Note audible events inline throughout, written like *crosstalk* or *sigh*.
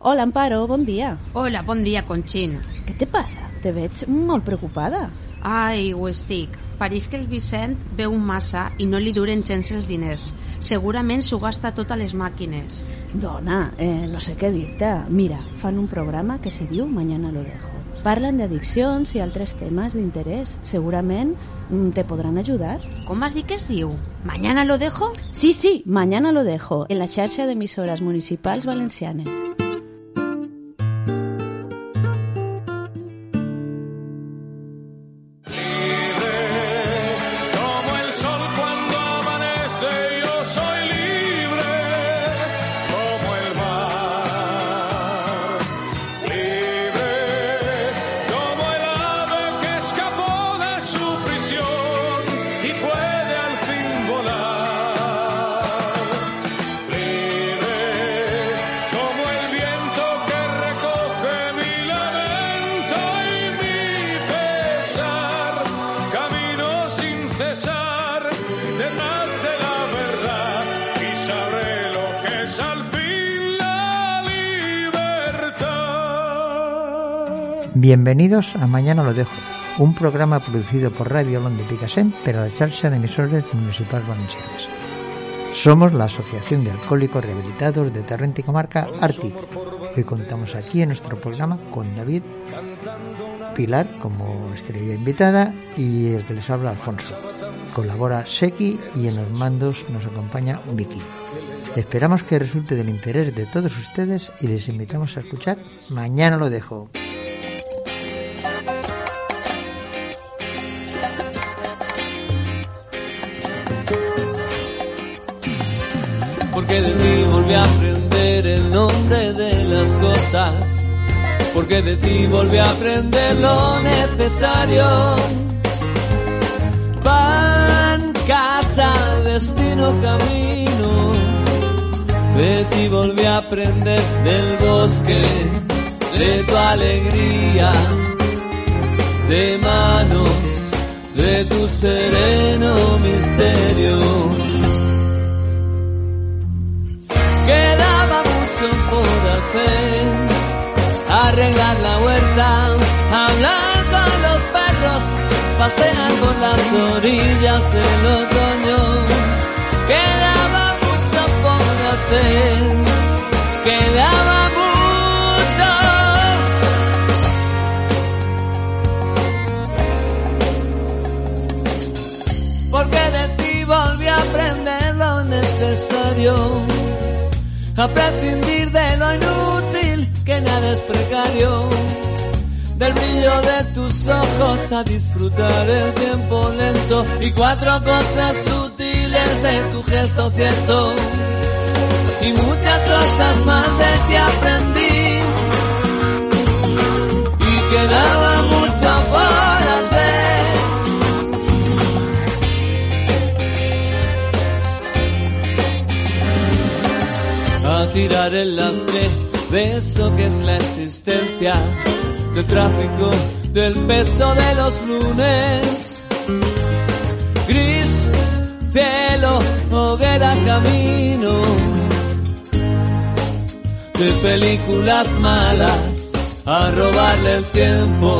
Hola, Amparo, bon dia. Hola, bon dia, Conxin. Què te passa? Te veig molt preocupada. Ai, ho estic. Pareix que el Vicent veu massa i no li duren gens els diners. Segurament s'ho gasta tot a les màquines. Dona, eh, no sé què dir-te. Mira, fan un programa que se diu Mañana lo dejo. Parlen d'addiccions i altres temes d'interès. Segurament mm, te podran ajudar. Com has dit que es diu? Mañana lo dejo? Sí, sí, Mañana lo dejo, en la xarxa d'emissores municipals valencianes. Bienvenidos a Mañana lo dejo, un programa producido por Radio Olón de Picassent pero la xarxa de emisores municipals valencianes. Somos la Asociación de Alcohólicos Rehabilitados de Tarrente y Comarca, ARTIC. Hoy contamos aquí en nuestro programa con David Pilar como estrella invitada y el que les habla Alfonso. Colabora Seki y en los mandos nos acompaña Vicky. Esperamos que resulte del interés de todos ustedes y les invitamos a escuchar Mañana lo dejo. Porque de ti volví a aprender el nombre de las cosas. Porque de ti volví a aprender lo necesario. Pan, casa, destino, camino. De ti volví a aprender del bosque, de tu alegría, de manos, de tu sereno misterio. Arreglar la huerta, hablar con los perros, pasear por las orillas del otoño. Quedaba mucho por hacer, quedaba mucho. Porque de ti volví a aprender lo necesario a prescindir de lo inútil, que nada es precario. Del brillo de tus ojos a disfrutar el tiempo lento y cuatro cosas sutiles de tu gesto cierto. Y muchas cosas más de ti aprendí. Y quedaba tirar el lastre de eso que es la existencia, del tráfico, del peso de los lunes. Gris, cielo, hoguera, camino, de películas malas, a robarle el tiempo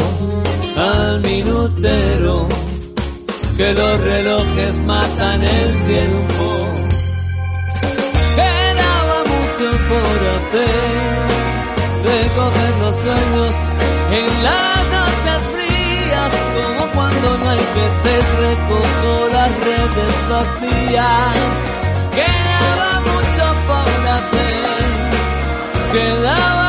al minutero, que los relojes matan el tiempo por hacer. Recoger los sueños en las noches frías, como cuando no hay peces, recojo las redes vacías. Quedaba mucho por hacer, quedaba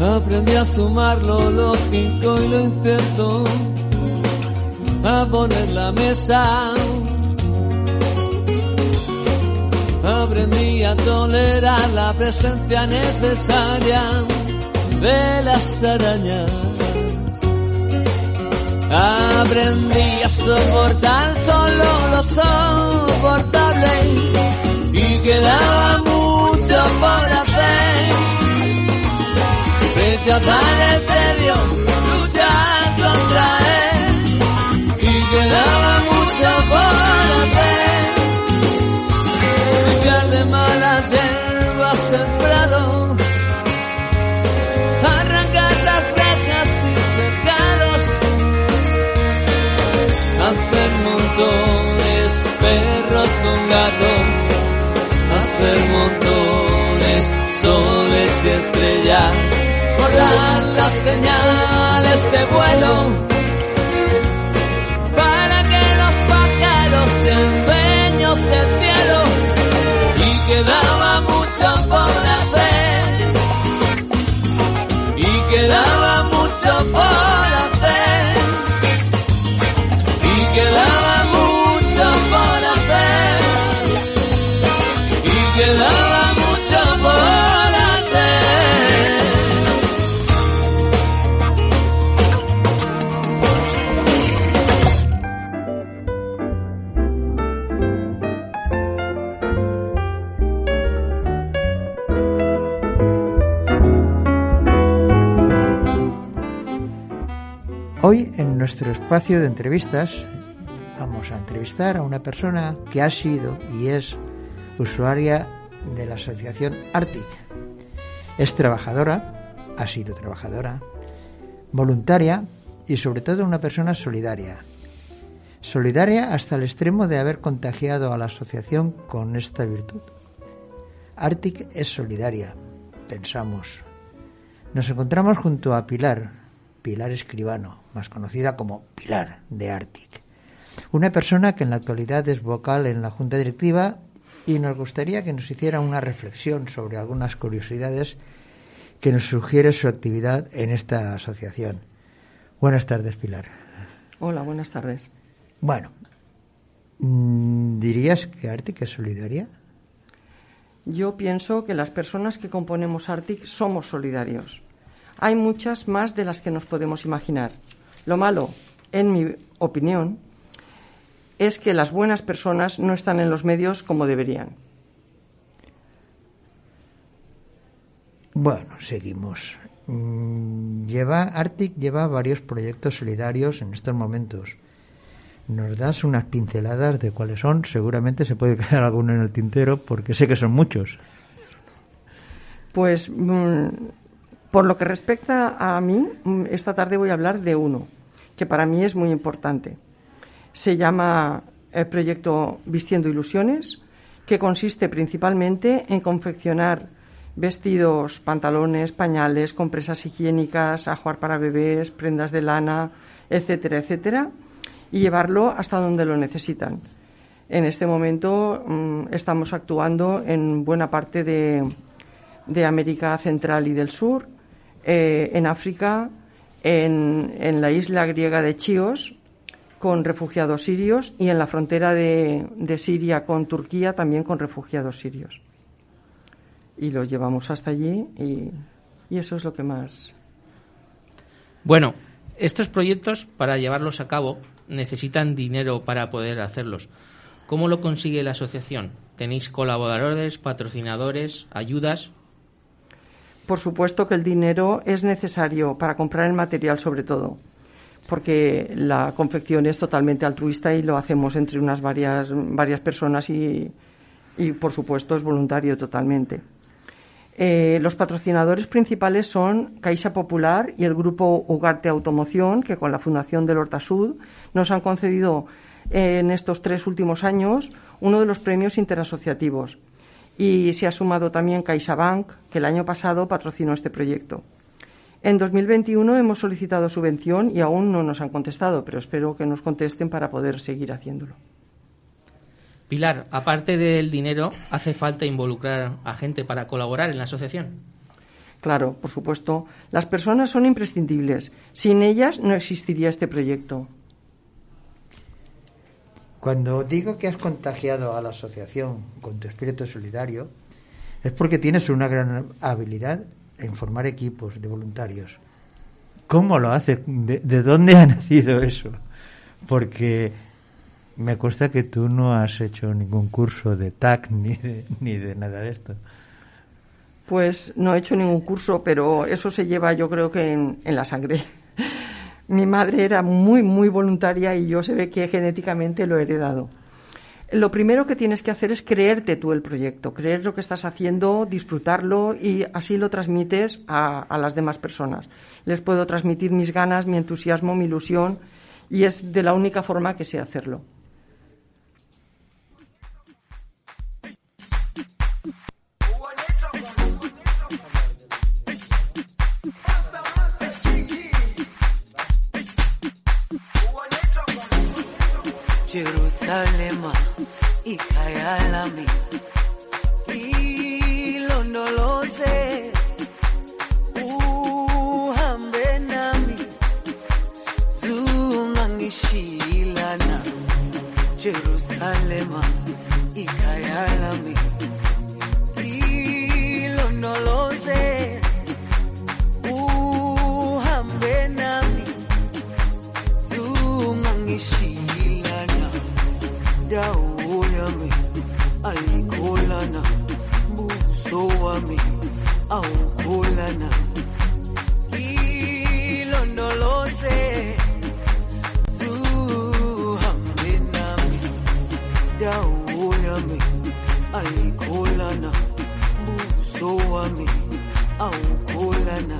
Aprendí a sumar lo lógico y lo incierto, a poner la mesa. Aprendí a tolerar la presencia necesaria de las arañas. Aprendí a soportar solo lo soportable y quedaba mucho por. Rechazar el tedio, luchar contra él y quedaba mucho por hacer. Limpiar de malas hierbas el prado, arrancar las rejas y pecados, hacer montones perros con gatos, hacer montones soles y estrellas, borrar las señales de vuelo. Hoy en nuestro espacio de entrevistas vamos a entrevistar a una persona que ha sido y es usuaria de la asociación Arctic. Es trabajadora, ha sido trabajadora, voluntaria y sobre todo una persona solidaria. Solidaria hasta el extremo de haber contagiado a la asociación con esta virtud. Arctic es solidaria, pensamos. Nos encontramos junto a Pilar, Pilar Escribano, más conocida como Pilar de Arctic. Una persona que en la actualidad es vocal en la Junta Directiva y nos gustaría que nos hiciera una reflexión sobre algunas curiosidades que nos sugiere su actividad en esta asociación. Buenas tardes, Pilar. Hola, buenas tardes. Bueno, mm, ¿dirías que Arctic es solidaria? Yo pienso que las personas que componemos Arctic somos solidarios. Hay muchas más de las que nos podemos imaginar. Lo malo, en mi opinión, es que las buenas personas no están en los medios como deberían. Bueno, seguimos. Mm, Lleva, Arctic lleva varios proyectos solidarios en estos momentos. ¿Nos das unas pinceladas de cuáles son? Seguramente se puede *laughs* quedar alguno en el tintero porque sé que son muchos. Pues mm, por lo que respecta a mí, mm, esta tarde voy a hablar de uno, que para mí es muy importante. Se llama el proyecto Vistiendo Ilusiones, que consiste principalmente en confeccionar vestidos, pantalones, pañales, compresas higiénicas, ajuar para bebés, prendas de lana, etcétera, etcétera, y llevarlo hasta donde lo necesitan. En este momento mm, estamos actuando en buena parte de, de América Central y del Sur, eh, en África, en, en la isla griega de Chios, con refugiados sirios, y en la frontera de, de Siria con Turquía, también con refugiados sirios. Y los llevamos hasta allí y, y eso es lo que más. Bueno, estos proyectos, para llevarlos a cabo, necesitan dinero para poder hacerlos. ¿Cómo lo consigue la asociación? ¿Tenéis colaboradores, patrocinadores, ayudas? Por supuesto que el dinero es necesario para comprar el material sobre todo, porque la confección es totalmente altruista y lo hacemos entre unas varias, varias personas y, y, por supuesto, es voluntario totalmente. Eh, los patrocinadores principales son Caixa Popular y el grupo Ugarte Automoción, que con la Fundación del Hortasud nos han concedido eh, en estos tres últimos años uno de los premios interasociativos. Y se ha sumado también CaixaBank, que el año pasado patrocinó este proyecto. En 2021 hemos solicitado subvención y aún no nos han contestado, pero espero que nos contesten para poder seguir haciéndolo. Pilar, aparte del dinero, ¿hace falta involucrar a gente para colaborar en la asociación? Claro, por supuesto. Las personas son imprescindibles. Sin ellas no existiría este proyecto. Cuando digo que has contagiado a la asociación con tu espíritu solidario, es porque tienes una gran habilidad en formar equipos de voluntarios. ¿Cómo lo haces? ¿De, de dónde ha nacido eso? Porque me consta que tú no has hecho ningún curso de TAC *laughs* ni de, ni de nada de esto. Pues no he hecho ningún curso, pero eso se lleva yo creo que en, en la sangre. Mi madre era muy, muy voluntaria y yo se ve que genéticamente lo he heredado. Lo primero que tienes que hacer es creerte tú el proyecto, creer lo que estás haciendo, disfrutarlo y así lo transmites a, a las demás personas. Les puedo transmitir mis ganas, mi entusiasmo, mi ilusión y es de la única forma que sé hacerlo. Jerusalema ikayalami. Ilondoloze uhambe nami. Zungangishilana Jerusalema ikayalami. Ilondoloze dawo yami ayikholana buso wami awukholana ilondoloze zuhambe nami dawo yami ayikholana buso wami awukholana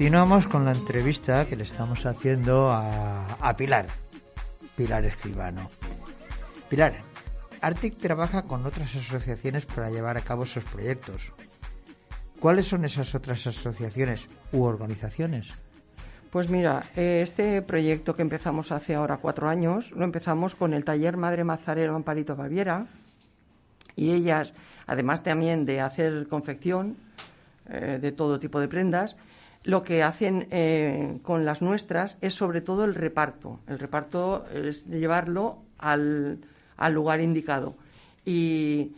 Continuamos con la entrevista que le estamos haciendo a, Pilar, Pilar Escribano. Pilar, Arctic trabaja con otras asociaciones para llevar a cabo sus proyectos. ¿Cuáles son esas otras asociaciones u organizaciones? Pues mira, eh, este proyecto que empezamos hace ahora cuatro años, lo empezamos con el taller Madre Mazarero Amparito Baviera y ellas, además también de hacer confección eh, de todo tipo de prendas, lo que hacen eh, con las nuestras es sobre todo el reparto. El reparto es llevarlo al, al lugar indicado y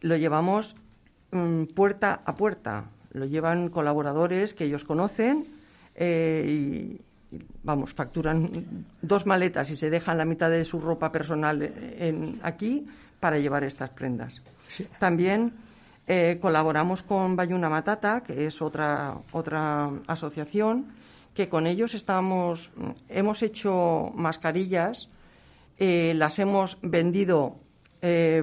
lo llevamos mm, puerta a puerta. Lo llevan colaboradores que ellos conocen eh, y, y, vamos, facturan dos maletas y se dejan la mitad de su ropa personal en, aquí para llevar estas prendas. También eh, colaboramos con Bayuna Matata, que es otra, otra asociación, que con ellos estamos, hemos hecho mascarillas, eh, las hemos vendido, eh,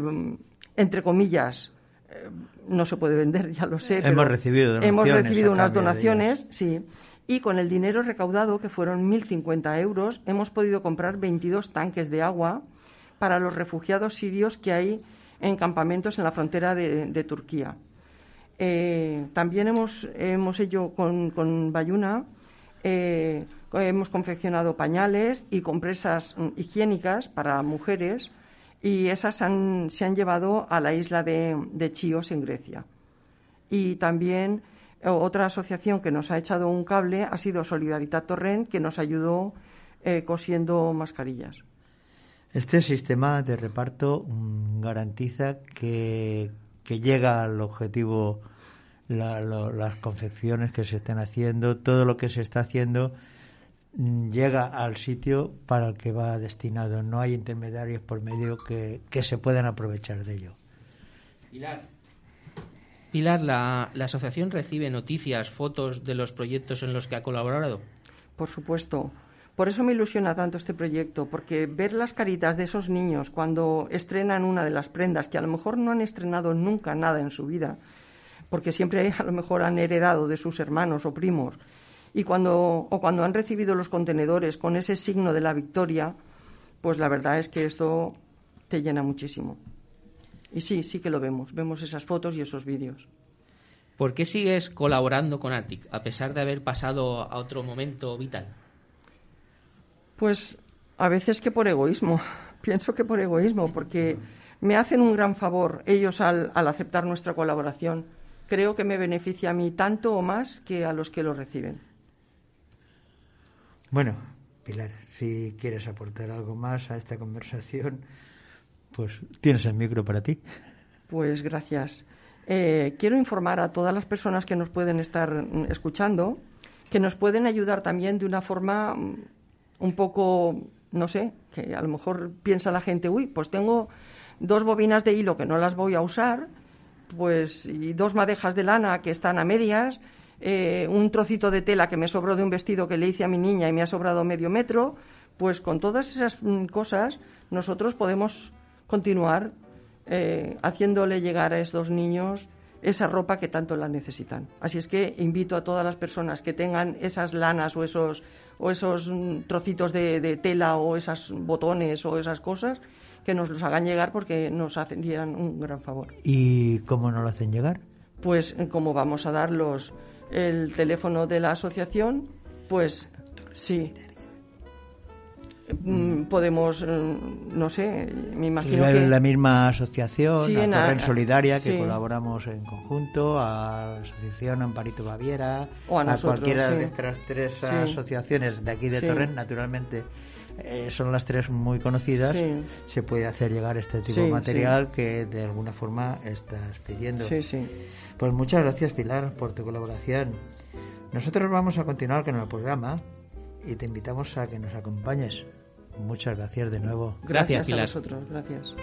entre comillas, no se puede vender, *laughs* ya lo sé. Hemos pero recibido Hemos recibido unas donaciones, sí. Y con el dinero recaudado, que fueron 1.050 euros, hemos podido comprar 22 tanques de agua para los refugiados sirios que hay en campamentos en la frontera de, Turquía. Eh, también hemos, hemos hecho con, Bayuna, eh, hemos confeccionado pañales y compresas higiénicas para mujeres y esas se han llevado a la isla de, de Chios en Grecia. Y también eh, otra asociación que nos ha echado un cable ha sido Solidaridad Torrent, que nos ayudó cosiendo mascarillas. Este sistema de reparto mm, garantiza que, que llega al objetivo la- lo- las confecciones que se están haciendo, todo lo que se está haciendo mm, llega al sitio para el que va destinado. No hay intermediarios por medio que, que se puedan aprovechar de ello. Pilar. Pilar, la, la asociación recibe noticias, fotos de los proyectos en los que ha colaborado. Por supuesto. Por eso me ilusiona tanto este proyecto, porque ver las caritas de esos niños cuando estrenan una de las prendas, que a lo mejor no han estrenado nunca nada en su vida, porque siempre a lo mejor han heredado de sus hermanos o primos, y cuando, o cuando han recibido los contenedores con ese signo de la victoria, pues la verdad es que esto te llena muchísimo. Y sí, sí que lo vemos, vemos esas fotos y esos vídeos. ¿Por qué sigues colaborando con Arctic, a pesar de haber pasado a otro momento vital? Pues a veces que por egoísmo. *laughs* Pienso que por egoísmo, porque me hacen un gran favor ellos al, al aceptar nuestra colaboración. Creo que me beneficia a mí tanto o más que a los que lo reciben. Bueno, Pilar, si quieres aportar algo más a esta conversación, pues tienes el micro para ti. Pues gracias. Eh, quiero informar a todas las personas que nos pueden estar mm, escuchando que nos pueden ayudar también de una forma mm, un poco, no sé, que a lo mejor piensa la gente, uy, pues tengo dos bobinas de hilo que no las voy a usar, pues y dos madejas de lana que están a medias, eh, un trocito de tela que me sobró de un vestido que le hice a mi niña y me ha sobrado medio metro, pues con todas esas mm, cosas nosotros podemos continuar eh, haciéndole llegar a estos niños esa ropa que tanto la necesitan. Así es que invito a todas las personas que tengan esas lanas o esos, o esos mm, trocitos de, de tela o esos botones o esas cosas que nos los hagan llegar porque nos harían un gran favor. ¿Y cómo nos lo hacen llegar? Pues eh, como vamos a dar los, el teléfono de la asociación, pues sí. Mm, Podemos, mm, no sé, me imagino la, que... la misma asociación, Sí, a en Torrent a- Solidaria, que sí. colaboramos en conjunto, a la Asociación Amparito Baviera, O a nosotros, cualquiera sí. de estas tres asociaciones de aquí de. Torrent, naturalmente. eh, son las tres muy conocidas. Se puede hacer llegar este tipo de material que de alguna forma estás pidiendo. Pues muchas gracias, Pilar, por tu colaboración. Nosotros vamos a continuar con el programa y te invitamos a que nos acompañes. Muchas gracias de nuevo. Gracias, a Pilar. vosotros, gracias.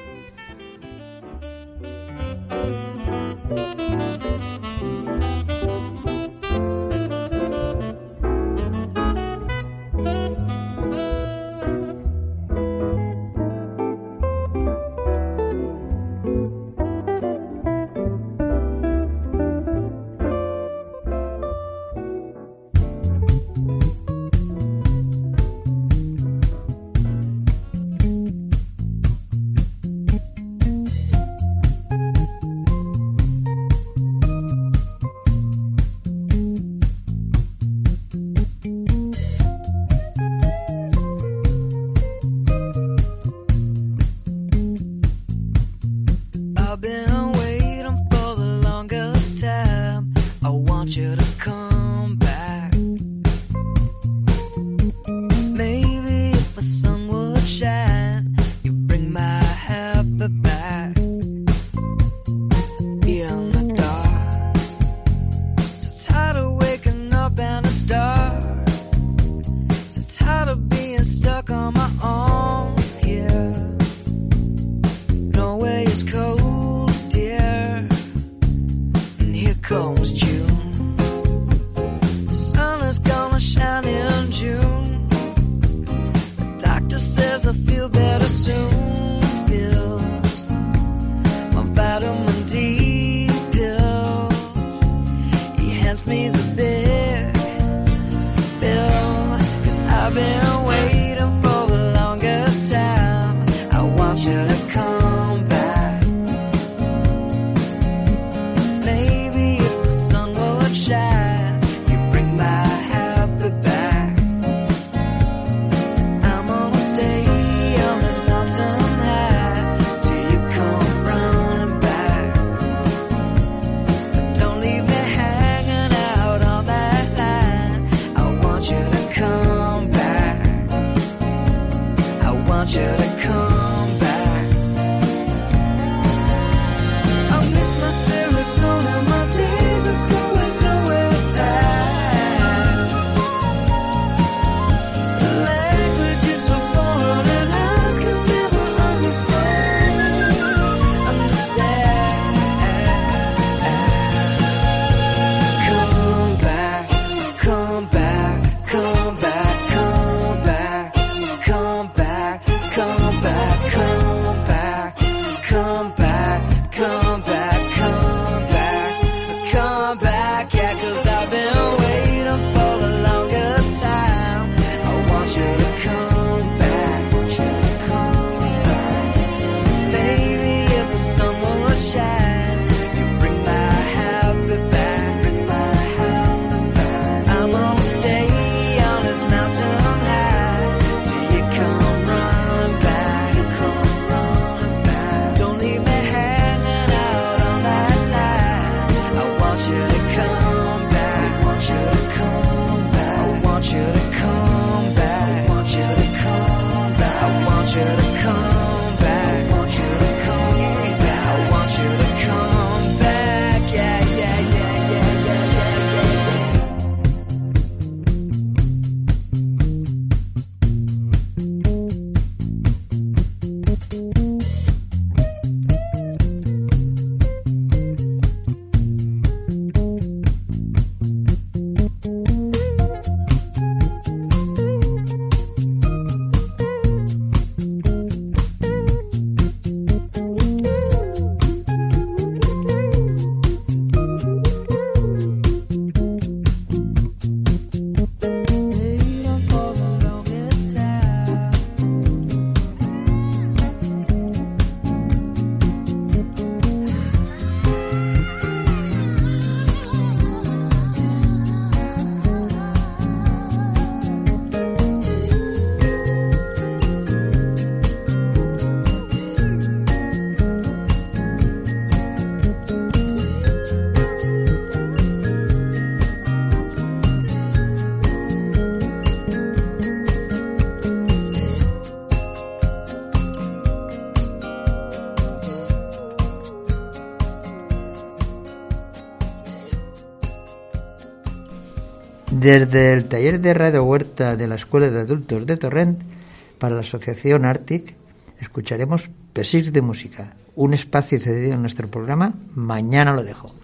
Desde el taller de Radio Huerta de la Escuela de Adultos de Torrent para la Asociación Arctic escucharemos Pesix de Música, un espacio cedido en nuestro programa Mañana lo dejo.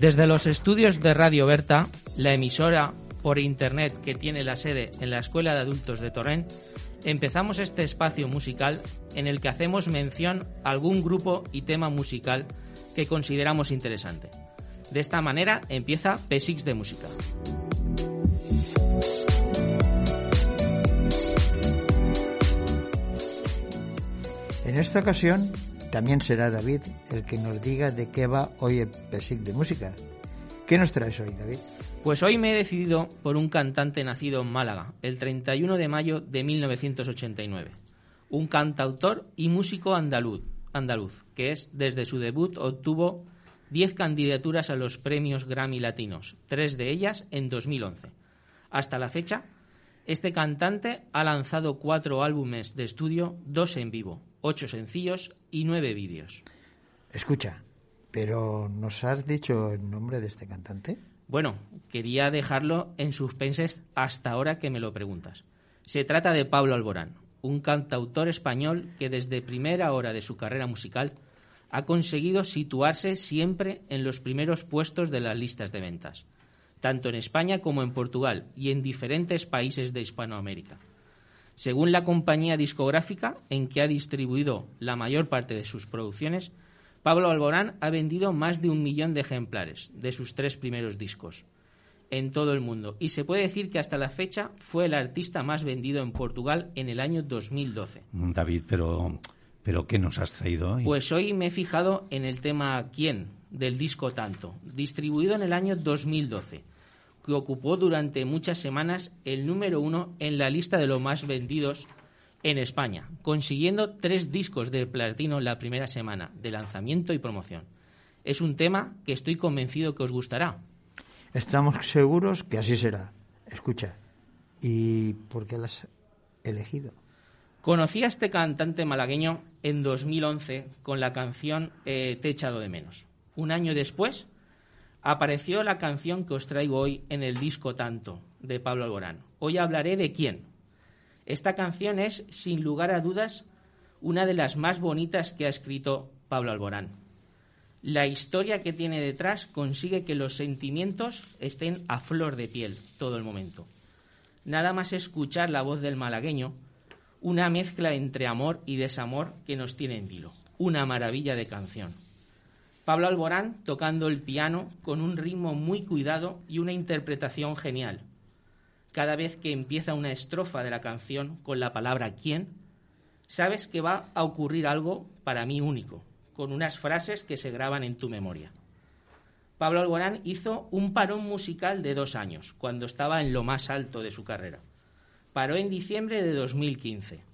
Desde los estudios de Radio Berta, la emisora por internet que tiene la sede en la Escuela de Adultos de Torrent, empezamos este espacio musical en el que hacemos mención a algún grupo y tema musical que consideramos interesante. De esta manera empieza P6 de música. En esta ocasión también será David el que nos diga de qué va hoy el Pesic de música. ¿Qué nos traes hoy, David? Pues hoy me he decidido por un cantante nacido en Málaga, el 31 de mayo de 1989. Un cantautor y músico andaluz, andaluz que es desde su debut obtuvo 10 candidaturas a los premios Grammy Latinos, tres de ellas en 2011. Hasta la fecha, este cantante ha lanzado cuatro álbumes de estudio, dos en vivo, ocho sencillos y nueve vídeos. Escucha, pero ¿nos has dicho el nombre de este cantante? Bueno, quería dejarlo en suspenses hasta ahora que me lo preguntas. Se trata de Pablo Alborán, un cantautor español que desde primera hora de su carrera musical ha conseguido situarse siempre en los primeros puestos de las listas de ventas, tanto en España como en Portugal y en diferentes países de Hispanoamérica. Según la compañía discográfica en que ha distribuido la mayor parte de sus producciones, Pablo Alborán ha vendido más de un millón de ejemplares de sus tres primeros discos en todo el mundo y se puede decir que hasta la fecha fue el artista más vendido en Portugal en el año 2012. David, pero, pero ¿qué nos has traído hoy? Pues hoy me he fijado en el tema ¿Quién? del disco Tanto, distribuido en el año 2012, que ocupó durante muchas semanas el número uno en la lista de los más vendidos en España, consiguiendo tres discos de platino la primera semana de lanzamiento y promoción. Es un tema que estoy convencido que os gustará. Estamos seguros que así será. Escucha, ¿y por qué lo has elegido? Conocí a este cantante malagueño en 2011 con la canción eh, Te he echado de menos. Un año después apareció la canción que os traigo hoy en el disco Tanto, de Pablo Alborán. Hoy hablaré de quién. Esta canción es, sin lugar a dudas, una de las más bonitas que ha escrito Pablo Alborán. La historia que tiene detrás consigue que los sentimientos estén a flor de piel todo el momento. Nada más escuchar la voz del malagueño, una mezcla entre amor y desamor que nos tiene en vilo. Una maravilla de canción. Pablo Alborán tocando el piano con un ritmo muy cuidado y una interpretación genial. Cada vez que empieza una estrofa de la canción con la palabra quién, sabes que va a ocurrir algo para mí único, con unas frases que se graban en tu memoria. Pablo Alborán hizo un parón musical de dos años, cuando estaba en lo más alto de su carrera. Paró en diciembre de 2015.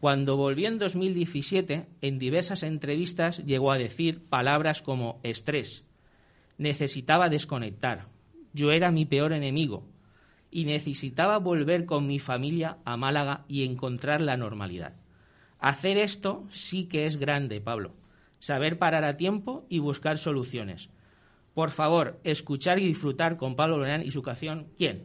Cuando volvió en 2017, en diversas entrevistas llegó a decir palabras como estrés, necesitaba desconectar, yo era mi peor enemigo y necesitaba volver con mi familia a Málaga y encontrar la normalidad. Hacer esto sí que es grande, Pablo. Saber parar a tiempo y buscar soluciones. Por favor, escuchar y disfrutar con Pablo Lorán y su canción ¿Quién?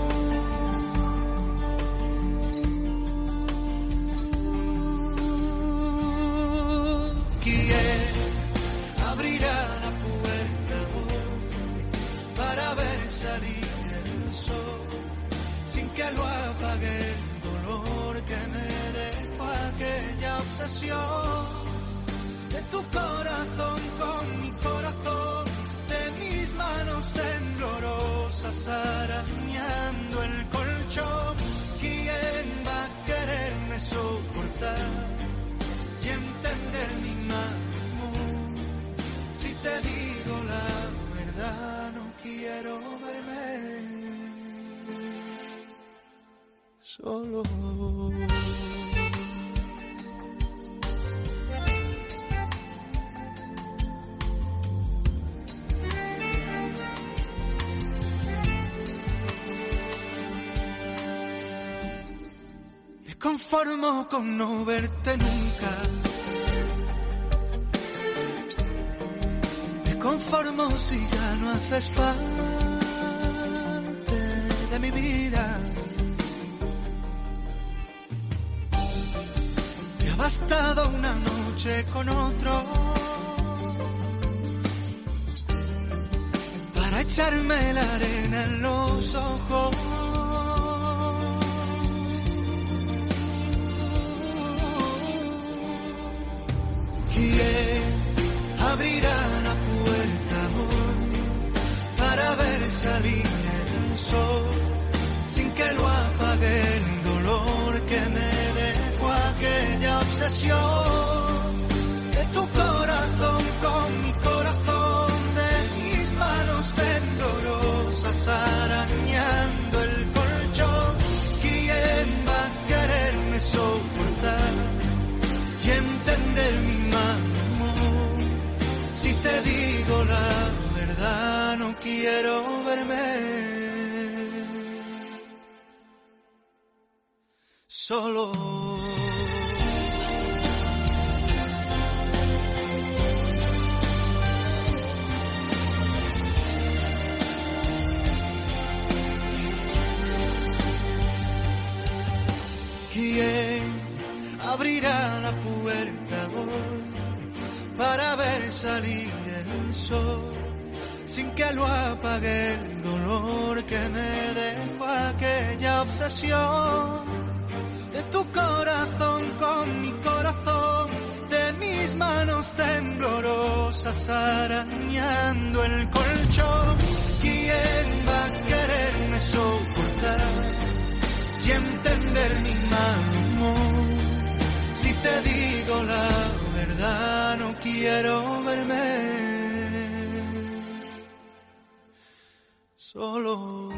Con no verte nunca. Me conformo si ya no haces parte de mi vida. Te ha bastado una noche con otro para echarme la arena en abrirá la puerta hoy para ver salir el sol sin que lo apague el dolor que me dejó aquella obsesión quiero verme solo. ¿Quién abrirá la puerta hoy? para ver salir el sol, sin que lo apague el dolor que me dejó aquella obsesión de tu corazón con mi corazón, de mis manos temblorosas arañando el colchón. ¿Quién va a quererme soportar y entender mi mal humor? Si te digo la verdad, no quiero verme solo.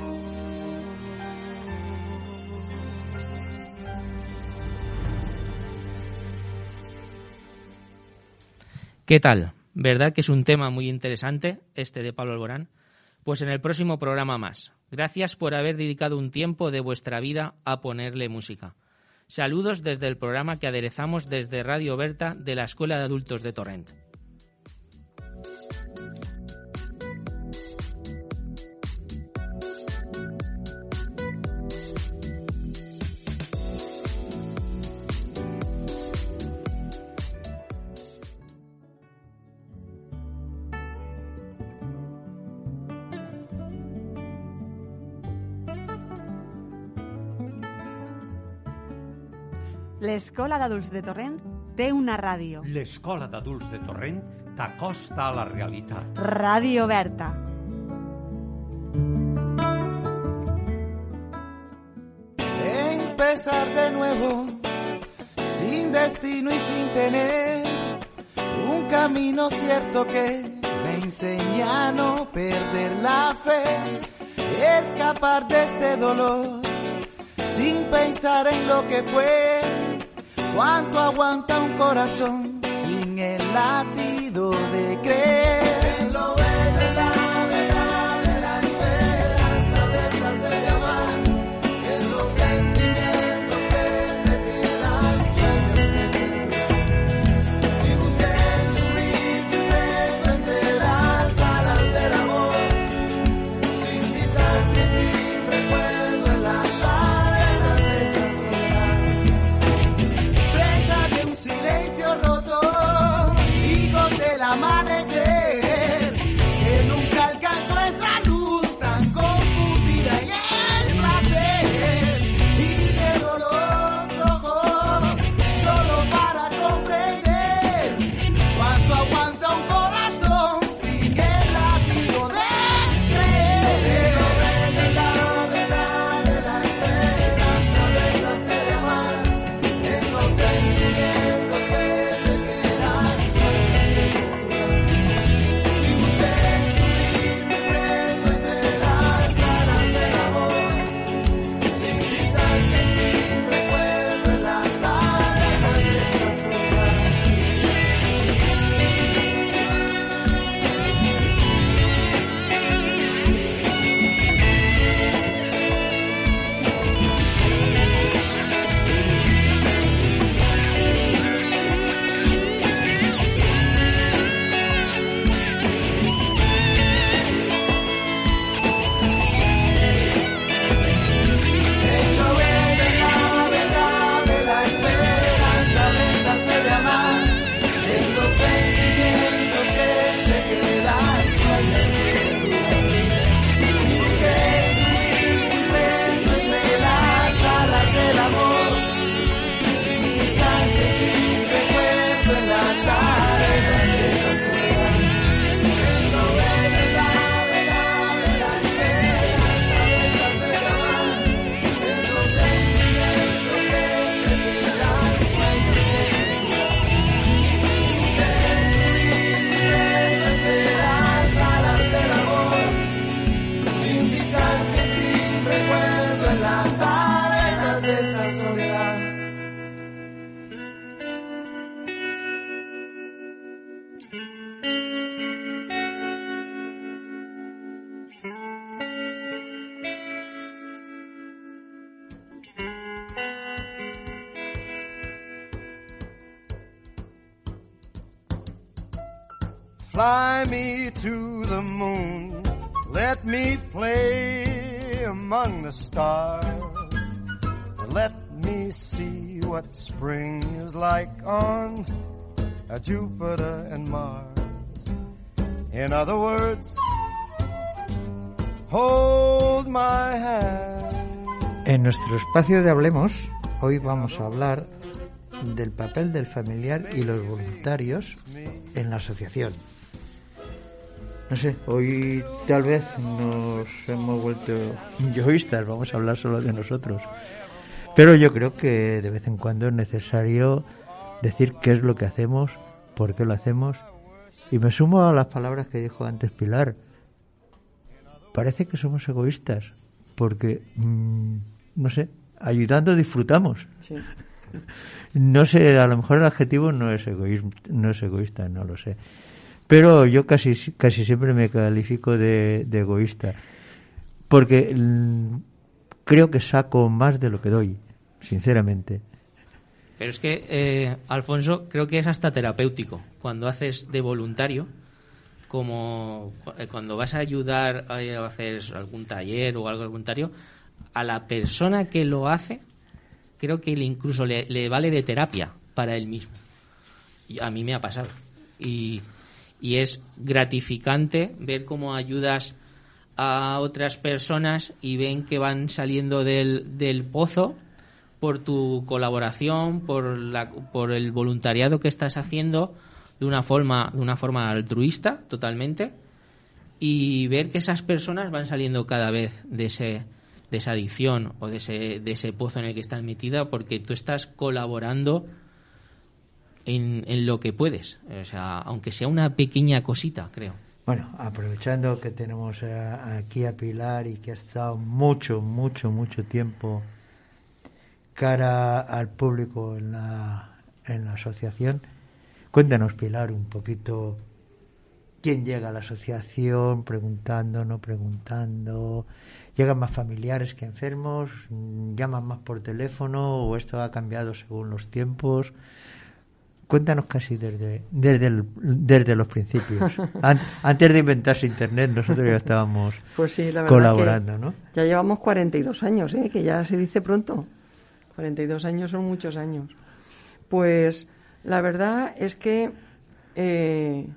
¿Qué tal? ¿Verdad que es un tema muy interesante este de Pablo Alborán? Pues en el próximo programa más. Gracias por haber dedicado un tiempo de vuestra vida a ponerle música. Saludos desde el programa que aderezamos desde Radio Berta de la Escuela de Adultos de Torrent. L'Escola d'Adults de Torrent té una ràdio. L'Escola d'Adults de Torrent t'acosta a la realitat. Ràdio Oberta. Empezar de nuevo, sin destino y sin tener un camino cierto que me enseña a no perder la fe, escapar de este dolor sin pensar en lo que fue. Cuánto aguanta un corazón sin el latido de creer. Me to the moon, let me play among the stars. Let me see what spring is like on Jupiter and Mars. In other words, hold my hand. En nuestro espacio de Hablemos, hoy vamos a hablar del papel del familiar y los voluntarios en la asociación. No sé, hoy tal vez nos hemos vuelto yoístas, vamos a hablar solo de nosotros. Pero yo creo que de vez en cuando es necesario decir qué es lo que hacemos, por qué lo hacemos. Y me sumo a las palabras que dijo antes Pilar. Parece que somos egoístas, porque, mm, no sé, ayudando disfrutamos. Sí. *laughs* No sé, a lo mejor el adjetivo no es egoísmo, no es egoísta, no lo sé. Pero yo casi casi siempre me califico de, de egoísta, porque mm, creo que saco más de lo que doy, sinceramente. Pero es que, eh, Alfonso, creo que es hasta terapéutico. Cuando haces de voluntario, como eh, cuando vas a ayudar a a hacer algún taller o algo voluntario, a la persona que lo hace, creo que incluso le, le vale de terapia para él mismo. Y a mí me ha pasado. Y, y es gratificante ver cómo ayudas a otras personas y ven que van saliendo del, pozo por tu colaboración, por, la, por el voluntariado que estás haciendo de una forma, de una forma altruista totalmente y ver que esas personas van saliendo cada vez de ese de esa adicción o de ese, de ese pozo en el que están metida porque tú estás colaborando en, lo que puedes, o sea, aunque sea una pequeña cosita, creo. Bueno, aprovechando que tenemos aquí a Pilar y que ha estado mucho, mucho, mucho tiempo cara al público en la, en la asociación, cuéntanos, Pilar, un poquito quién llega a la asociación, preguntando, no preguntando, llegan más familiares que enfermos, llaman más por teléfono o esto ha cambiado según los tiempos. Cuéntanos casi desde desde, el- desde los principios. An- Antes de inventarse Internet, nosotros ya estábamos *laughs* Pues sí, la verdad colaborando, ¿no? Ya llevamos 42 años, ¿eh? que ya se dice pronto. 42 años son muchos años. Pues la verdad es que eh,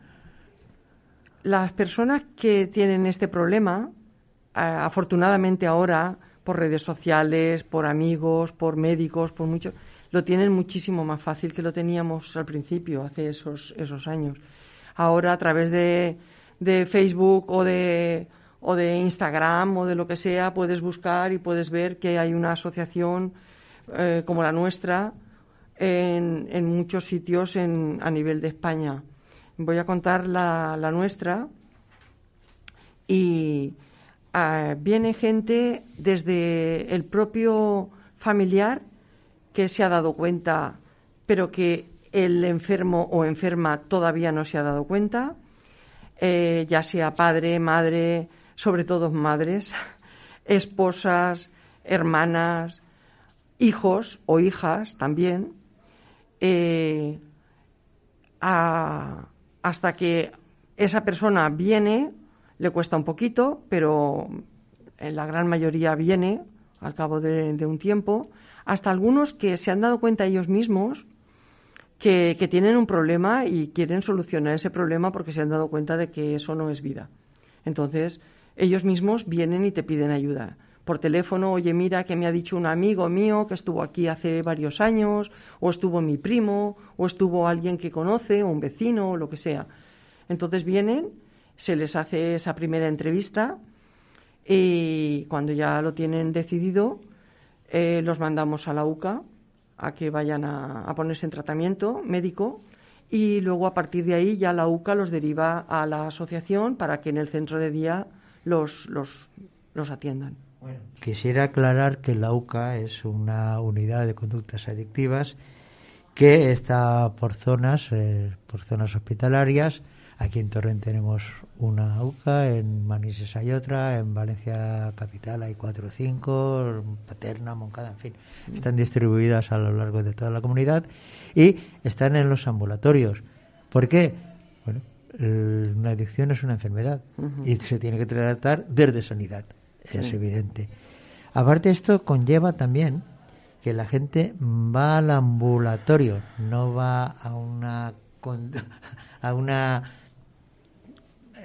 las personas que tienen este problema, afortunadamente ahora, por redes sociales, por amigos, por médicos, por muchos, lo tienen muchísimo más fácil que lo teníamos al principio, hace esos, esos años. Ahora, a través de, de Facebook o de, o de Instagram o de lo que sea, puedes buscar y puedes ver que hay una asociación eh, como la nuestra en, muchos sitios a nivel de España. Voy a contar la, la nuestra y ah, viene gente desde el propio familiar que se ha dado cuenta, pero que el enfermo o enferma todavía no se ha dado cuenta, eh, ya sea padre, madre, sobre todo madres, *laughs* esposas, hermanas, hijos o hijas también, eh, hasta que esa persona viene, le cuesta un poquito, pero en la gran mayoría viene al cabo de un tiempo, hasta algunos que se han dado cuenta ellos mismos que, tienen un problema y quieren solucionar ese problema porque se han dado cuenta de que eso no es vida. Entonces, ellos mismos vienen y te piden ayuda. Por teléfono, oye, mira que me ha dicho un amigo mío que estuvo aquí hace varios años, o estuvo mi primo, o estuvo alguien que conoce, o un vecino, o lo que sea. Entonces vienen, se les hace esa primera entrevista y cuando ya lo tienen decidido, eh, los mandamos a la UCA a que vayan a, a ponerse en tratamiento médico y luego a partir de ahí ya la UCA los deriva a la asociación para que en el centro de día los, los, los atiendan. Quisiera aclarar que la UCA es una unidad de conductas adictivas que está por zonas, eh, por zonas hospitalarias. Aquí en Torrent tenemos una UCA, en Manises hay otra, en Valencia Capital hay cuatro o cinco, Paterna, Moncada, en fin. Están distribuidas a lo largo de toda la comunidad y están en los ambulatorios. ¿Por qué? Bueno, una adicción es una enfermedad y se tiene que tratar desde sanidad, es evidente. Aparte esto conlleva también que la gente va al ambulatorio, no va a una *laughs* a una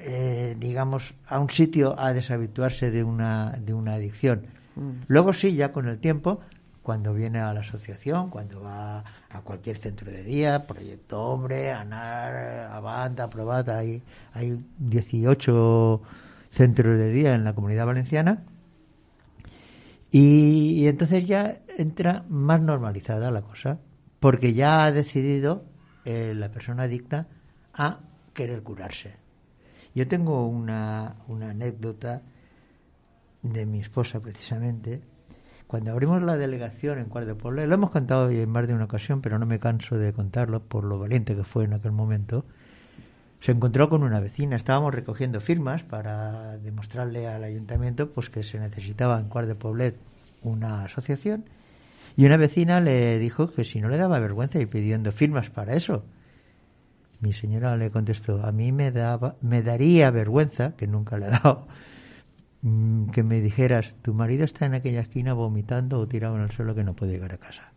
eh, digamos a un sitio a deshabituarse de una de una adicción. Mm. Luego sí, ya con el tiempo, cuando viene a la asociación, cuando va a cualquier centro de día, Proyecto Hombre, ANAR, Avanta, Probata, hay, hay 18 centros de día en la comunidad valenciana. Y, y entonces ya entra más normalizada la cosa. porque ya ha decidido eh, la persona adicta a querer curarse. Yo tengo una, una anécdota de mi esposa precisamente. Cuando abrimos la delegación en Cuart de lo hemos contado en más de una ocasión, pero no me canso de contarlo por lo valiente que fue en aquel momento. Se encontró con una vecina, estábamos recogiendo firmas para demostrarle al ayuntamiento pues que se necesitaba en Cuart de Poblet una asociación y una vecina le dijo que si no le daba vergüenza ir pidiendo firmas para eso. Mi señora le contestó, a mí me, daba, me daría vergüenza, que nunca le he dado, mm, que me dijeras, tu marido está en aquella esquina vomitando o tirado en el suelo que no puede llegar a casa.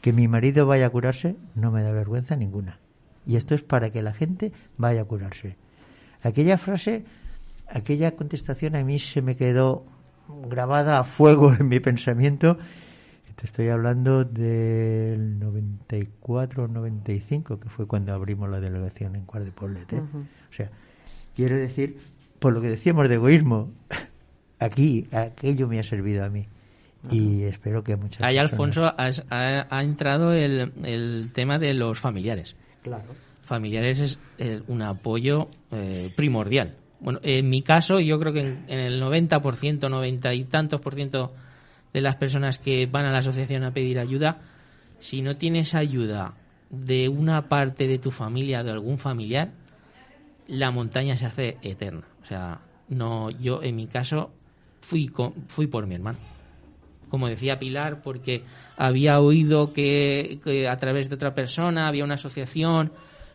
Que mi marido vaya a curarse no me da vergüenza ninguna. Y esto es para que la gente vaya a curarse. Aquella frase, aquella contestación a mí se me quedó grabada a fuego *laughs* en mi pensamiento. Te estoy hablando del 94 95, que fue cuando abrimos la delegación en Cuart de Poblet. ¿eh? O sea, quiero decir, por lo que decíamos de egoísmo, *laughs* aquí aquello me ha servido a mí. Y espero que a muchas Ahí, personas- Alfonso, has- ha, ha entrado el, el tema de los familiares. Claro. Familiares es eh, un apoyo eh, primordial. Bueno, en mi caso, yo creo que en, en el 90%, 90 y tantos por ciento de las personas que van a la asociación a pedir ayuda, si no tienes ayuda de una parte de tu familia, de algún familiar, la montaña se hace eterna. O sea, no, yo en mi caso fui, con- fui por mi hermano como decía Pilar, porque había oído que, que a través de otra persona había una asociación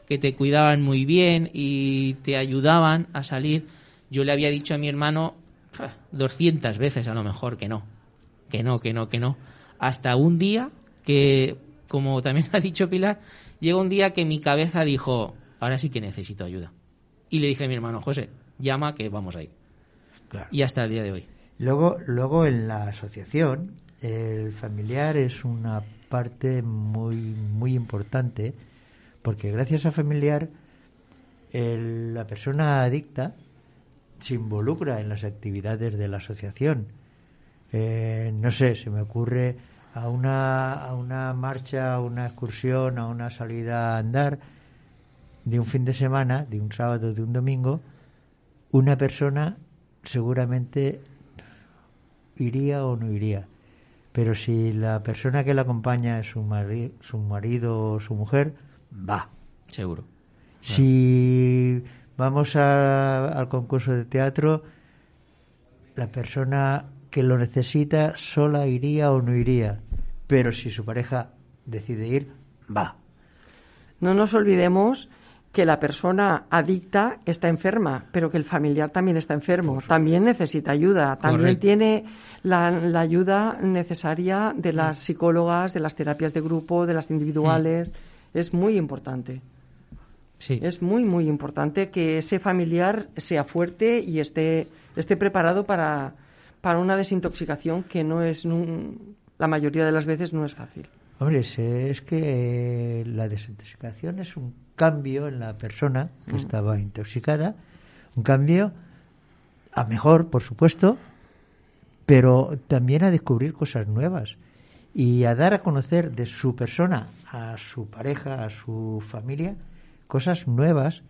que te cuidaban muy bien y te ayudaban a salir. Yo le había dicho a mi hermano pf, 200 veces a lo mejor que no, que no, que no, que no. Hasta un día que, como también *laughs* ha dicho Pilar, llegó un día que mi cabeza dijo, ahora sí que necesito ayuda. Y le dije a mi hermano, José, llama que vamos ahí. Claro. Y hasta el día de hoy. Luego, luego en la asociación, el familiar es una parte muy, muy importante, porque gracias a familiar, el- la persona adicta se involucra en las actividades de la asociación. Eh, no sé, se me ocurre a una, a una marcha, a una excursión, a una salida a andar de un fin de semana, de un sábado, de un domingo, una persona seguramente iría o no iría. Pero si la persona que la acompaña es su, mari- su marido o su mujer, va. Seguro. Si vamos a- al concurso de teatro, la persona que lo necesita sola iría o no iría. Pero si su pareja decide ir, va. No nos olvidemos que la persona adicta está enferma, pero que el familiar también está enfermo, también necesita ayuda, también Correcto. tiene la, la ayuda necesaria de las psicólogas, de las terapias de grupo, de las individuales. Es muy importante. Sí. Es muy, muy importante que ese familiar sea fuerte y esté, esté preparado para, para una desintoxicación que no es, la mayoría de las veces no es fácil. Hombre, es, es que eh, la desintoxicación es un cambio en la persona que Mm. estaba intoxicada, un cambio a mejor, por supuesto, pero también a descubrir cosas nuevas y a dar a conocer de su persona a su pareja, a su familia, cosas nuevas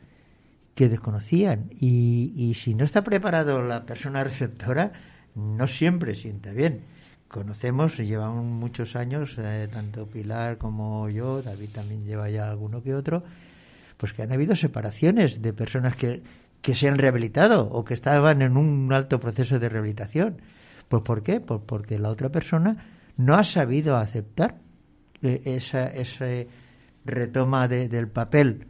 que desconocían. Y, y si no está preparado la persona receptora, no siempre sienta bien. Conocemos, llevamos muchos años, eh, tanto Pilar como yo, David también lleva ya alguno que otro, pues que han habido separaciones de personas que, que se han rehabilitado o que estaban en un alto proceso de rehabilitación. Pues ¿por qué? Pues porque la otra persona no ha sabido aceptar eh, esa, ese retoma de- del papel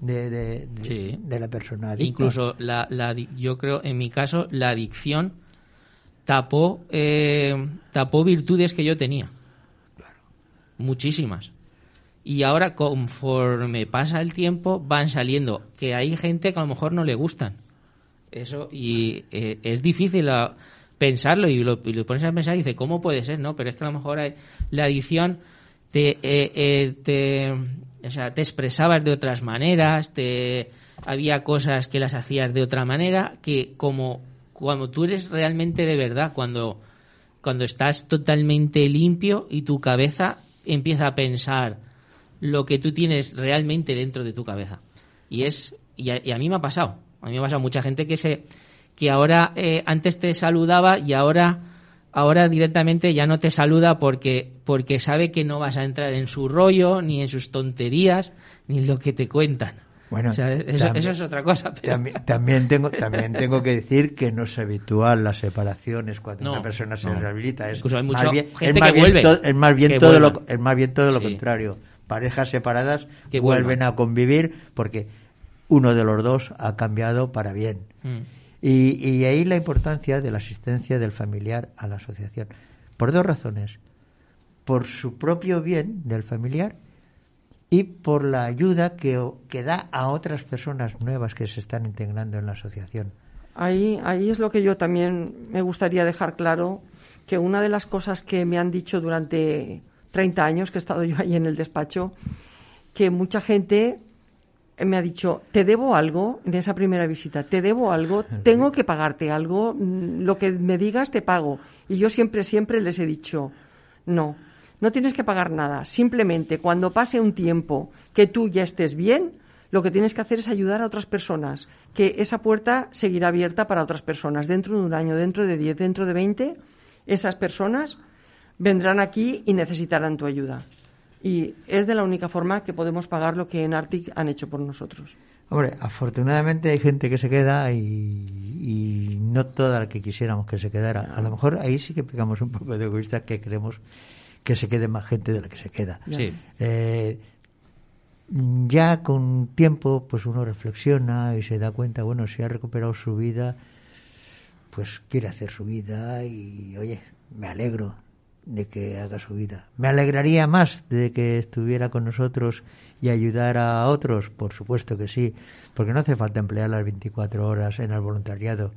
de, de, de- Sí. de la persona adicta. Incluso la, la yo creo, en mi caso, la adicción tapó, eh, tapó virtudes que yo tenía. Muchísimas. Y ahora, conforme pasa el tiempo, van saliendo. Que hay gente que a lo mejor no le gustan. Eso, y eh, es difícil ah, pensarlo y lo, y lo pones a pensar y dices, ¿cómo puede ser? No, pero es que a lo mejor la adicción te, eh, eh, te, o sea, te expresabas de otras maneras, te, había cosas que las hacías de otra manera, que como cuando tú eres realmente de verdad, cuando, cuando estás totalmente limpio y tu cabeza empieza a pensar lo que tú tienes realmente dentro de tu cabeza. Y es y a, mí me ha pasado. A mí me ha pasado mucha gente que se que ahora eh, antes te saludaba y ahora ahora directamente ya no te saluda porque porque sabe que no vas a entrar en su rollo ni en sus tonterías ni en lo que te cuentan. Bueno, O sea, eso, también- eso es otra cosa. Pero... También, también tengo también tengo que decir que no es habitual las separaciones cuando No, una persona se no. rehabilita. Es Incluso hay gente es más que bien vuelve, to- es más bien que todo lo, vuelvan. es más bien todo lo contrario. Parejas separadas Que vuelven vuelvan. a convivir porque uno de los dos ha cambiado para bien. Mm. Y, y ahí la importancia de la asistencia del familiar a la asociación. Por dos razones. Por su propio bien del familiar y por la ayuda que, que da a otras personas nuevas que se están integrando en la asociación. Ahí, ahí es lo que yo también me gustaría dejar claro, que una de las cosas que me han dicho durante 30 años que he estado yo ahí en el despacho, que mucha gente me ha dicho, te debo algo en esa primera visita, te debo algo, *laughs* tengo que pagarte algo, lo que me digas te pago. Y yo siempre, siempre les he dicho, no, no tienes que pagar nada, simplemente cuando pase un tiempo que tú ya estés bien, lo que tienes que hacer es ayudar a otras personas, que esa puerta seguirá abierta para otras personas. Dentro de un año, dentro de 10, dentro de 20, esas personas vendrán aquí y necesitarán tu ayuda. Y es de la única forma que podemos pagar lo que en Arctic han hecho por nosotros. Hombre, afortunadamente hay gente que se queda y, y no toda la que quisiéramos que se quedara. A lo mejor ahí sí que pegamos un poco de egoísta que queremos que se quede más gente de la que se queda. Sí. Eh, ya con tiempo, pues uno reflexiona y se da cuenta, bueno, si ha recuperado su vida, pues quiere hacer su vida y, oye, me alegro de que haga su vida. Me alegraría más de que estuviera con nosotros y ayudara a otros, por supuesto que sí, porque no hace falta emplear las 24 horas en el voluntariado,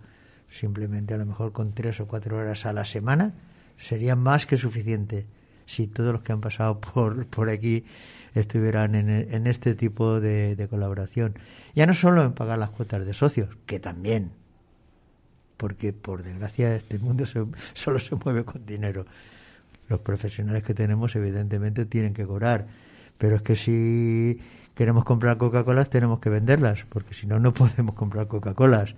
simplemente a lo mejor con tres o cuatro horas a la semana sería más que suficiente si todos los que han pasado por, por aquí estuvieran en, en este tipo de, colaboración. Ya no solo en pagar las cuotas de socios, que también, porque por desgracia este mundo se- solo se mueve con dinero. Los profesionales que tenemos evidentemente tienen que cobrar, pero es que si queremos comprar Coca-Colas tenemos que venderlas, porque si no, no podemos comprar Coca-Colas.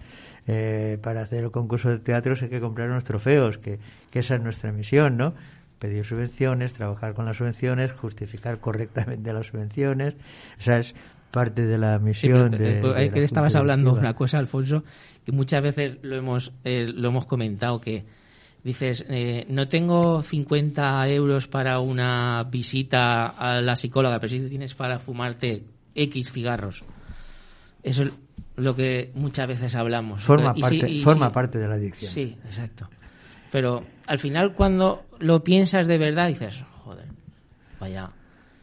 Eh, para hacer el concurso de teatros hay que comprar unos trofeos, que esa es nuestra misión, ¿no? Pedir subvenciones, trabajar con las subvenciones, justificar correctamente las subvenciones. Esa es parte de la Sí, misión pero, de, eh, de ahí la que estabas hablando una cosa, Alfonso, que muchas veces lo hemos, eh, lo hemos comentado, que dices, eh, no tengo 50 euros para una visita a la psicóloga, pero sí tienes para fumarte X cigarros. Eso es lo que muchas veces hablamos. Forma, Y sí- parte, y forma sí- parte de la adicción. Sí, exacto. Pero al final cuando lo piensas de verdad dices, joder, vaya.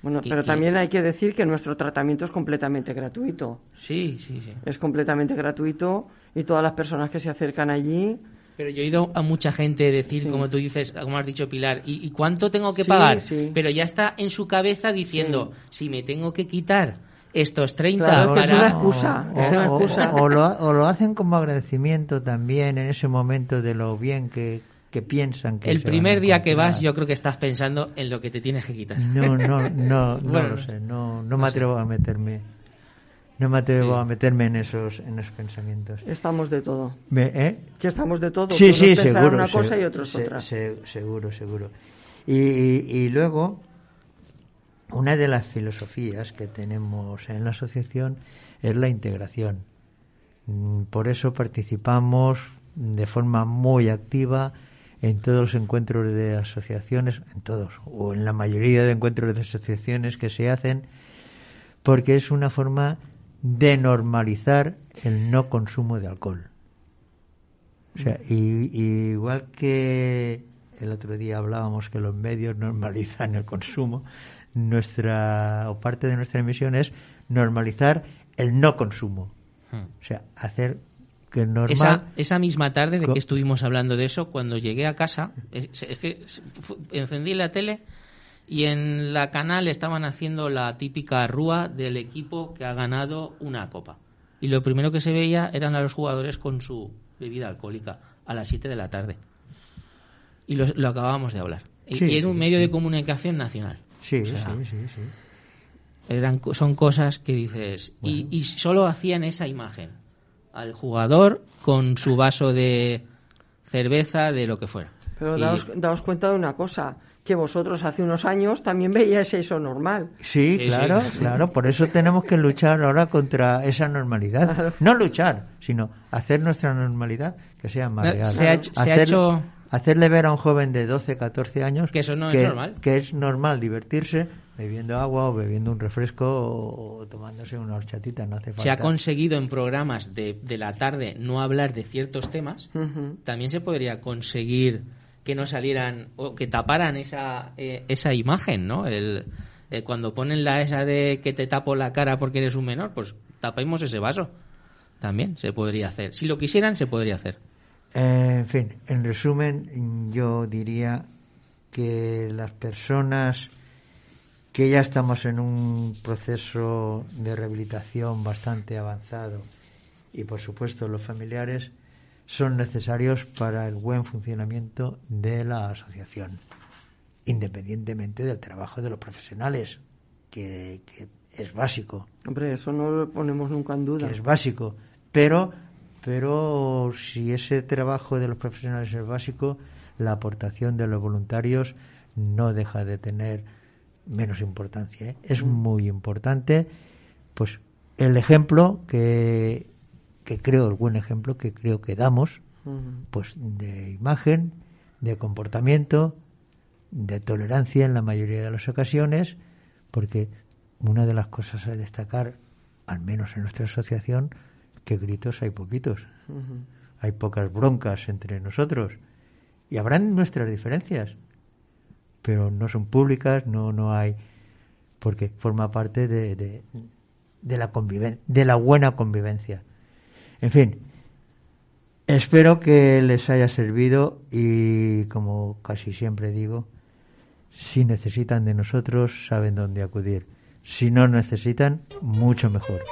Bueno, pero también hay que decir que nuestro tratamiento es completamente gratuito. Sí, sí, sí. Es completamente gratuito y todas las personas que se acercan allí. Pero yo he oído a mucha gente decir, Sí. como tú dices, como has dicho Pilar, ¿y, y cuánto tengo que Sí, pagar? sí. Pero ya está en su cabeza diciendo, si me tengo que quitar estos 30 Claro, es una excusa. O, es una o- excusa. o lo, ha- o lo hacen como agradecimiento también en ese momento de lo bien que, que piensan que El primer día que vas, yo creo que estás pensando en lo que te tienes que quitar. No, no, no, *laughs* no Bueno, lo sé, no, no me sé. atrevo a meterme, no me atrevo Sí. a meterme en esos, en esos pensamientos. Estamos de todo. Me- ¿eh? Que estamos de todo. Sí, sí, seguro. una se- cosa y otros se- otra. se- seguro, seguro. Y, y- y luego, una de las filosofías que tenemos en la asociación es la integración. Mm, Por eso participamos de forma muy activa en todos los encuentros de asociaciones, en todos, o en la mayoría de encuentros de asociaciones que se hacen, porque es una forma de normalizar el no consumo de alcohol. O sea, y, y igual que el otro día hablábamos que los medios normalizan el consumo, nuestra o parte de nuestra misión es normalizar el no consumo. Hmm. O sea, hacer que normal Esa, esa misma tarde de que estuvimos hablando de eso, cuando llegué a casa, es, es que fu- encendí la tele y en la canal estaban haciendo la típica rúa del equipo que ha ganado una copa. Y lo primero que se veía eran a los jugadores con su bebida alcohólica a las 7 de la tarde. Y lo, lo acabábamos de hablar. Y, Sí. y era un medio de comunicación nacional. Sí, O sea, sí, sí, sí. eran, son cosas que dices. Y, y solo hacían esa imagen. Al jugador con su vaso de cerveza, de lo que fuera. Pero Y- daos, daos cuenta de una cosa, que vosotros hace unos años también veíais eso normal. Sí, Sí, claro, sí. claro. Por eso tenemos que luchar ahora contra esa normalidad. No luchar, sino hacer nuestra normalidad que sea más No, real. se ha hecho- se ha Hacer- hecho- Hacerle ver a un joven de 12, 14 años Que eso no es normal. que es normal divertirse bebiendo agua o bebiendo un refresco o, o tomándose una horchatita. No hace falta. se ha conseguido en programas de, de la tarde no hablar de ciertos temas, también se podría conseguir que no salieran o que taparan esa, eh, esa imagen, ¿no? El, eh, cuando ponen la esa de que te tapo la cara porque eres un menor, pues tapemos ese vaso. También se podría hacer. Si lo quisieran, se podría hacer. Eh, en fin, en resumen, yo diría que las personas que ya estamos en un proceso de rehabilitación bastante avanzado y por supuesto los familiares son necesarios para el buen funcionamiento de la asociación, independientemente del trabajo de los profesionales, que, que es básico Hombre, eso no lo ponemos nunca en duda. que es básico, pero pero si ese trabajo de los profesionales es básico, la aportación de los voluntarios no deja de tener menos importancia. ¿eh? Es muy importante, pues el ejemplo que que creo el buen ejemplo que creo que damos, Ujú. pues de imagen, de comportamiento, de tolerancia en la mayoría de las ocasiones, porque una de las cosas a destacar, al menos en nuestra asociación, que gritos hay poquitos. Hay pocas broncas entre nosotros. Y habrán nuestras diferencias, pero no son públicas, no, no hay, porque forma parte de, de, la conviven de la buena convivencia. En fin, espero que les haya servido y como casi siempre digo, si necesitan de nosotros, saben dónde acudir. Si no necesitan, mucho mejor.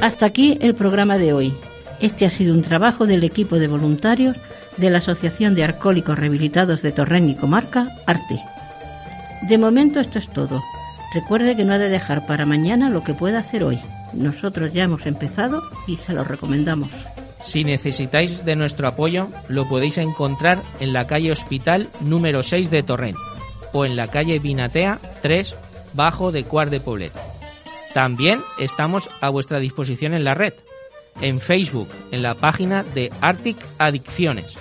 Hasta aquí el programa de hoy. Este ha sido un trabajo del equipo de voluntarios de la Asociación de Alcohólicos Rehabilitados de Torrent y Comarca, ARTE. De momento esto es todo. Recuerde que no ha de dejar para mañana lo que pueda hacer hoy. Nosotros ya hemos empezado y se lo recomendamos. Si necesitáis de nuestro apoyo, lo podéis encontrar en la calle Hospital número 6 de Torrent o en la calle Vinatea 3 bajo de Cuart de Poblet. También estamos a vuestra disposición en la red, en Facebook, en la página de Arctic Adicciones,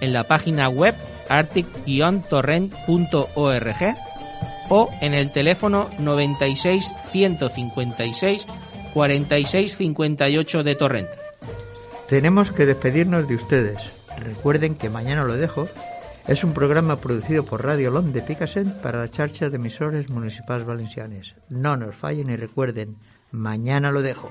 en la página web arctic-torrent.org o en el teléfono 96 156 46 58 de Torrent. Tenemos que despedirnos de ustedes. Recuerden que Mañana lo dejo es un programa producido por Radio Lom de Picassent para la charcha de emisores municipales valencianes. No nos fallen y recuerden, mañana lo dejo.